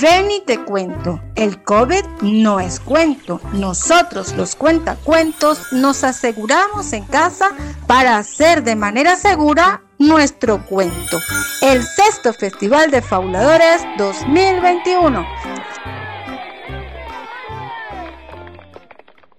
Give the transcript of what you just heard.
Ven y te cuento, el COVID no es cuento. Nosotros los cuentacuentos nos aseguramos en casa para hacer de manera segura nuestro cuento. El sexto Festival de Fauladores 2021.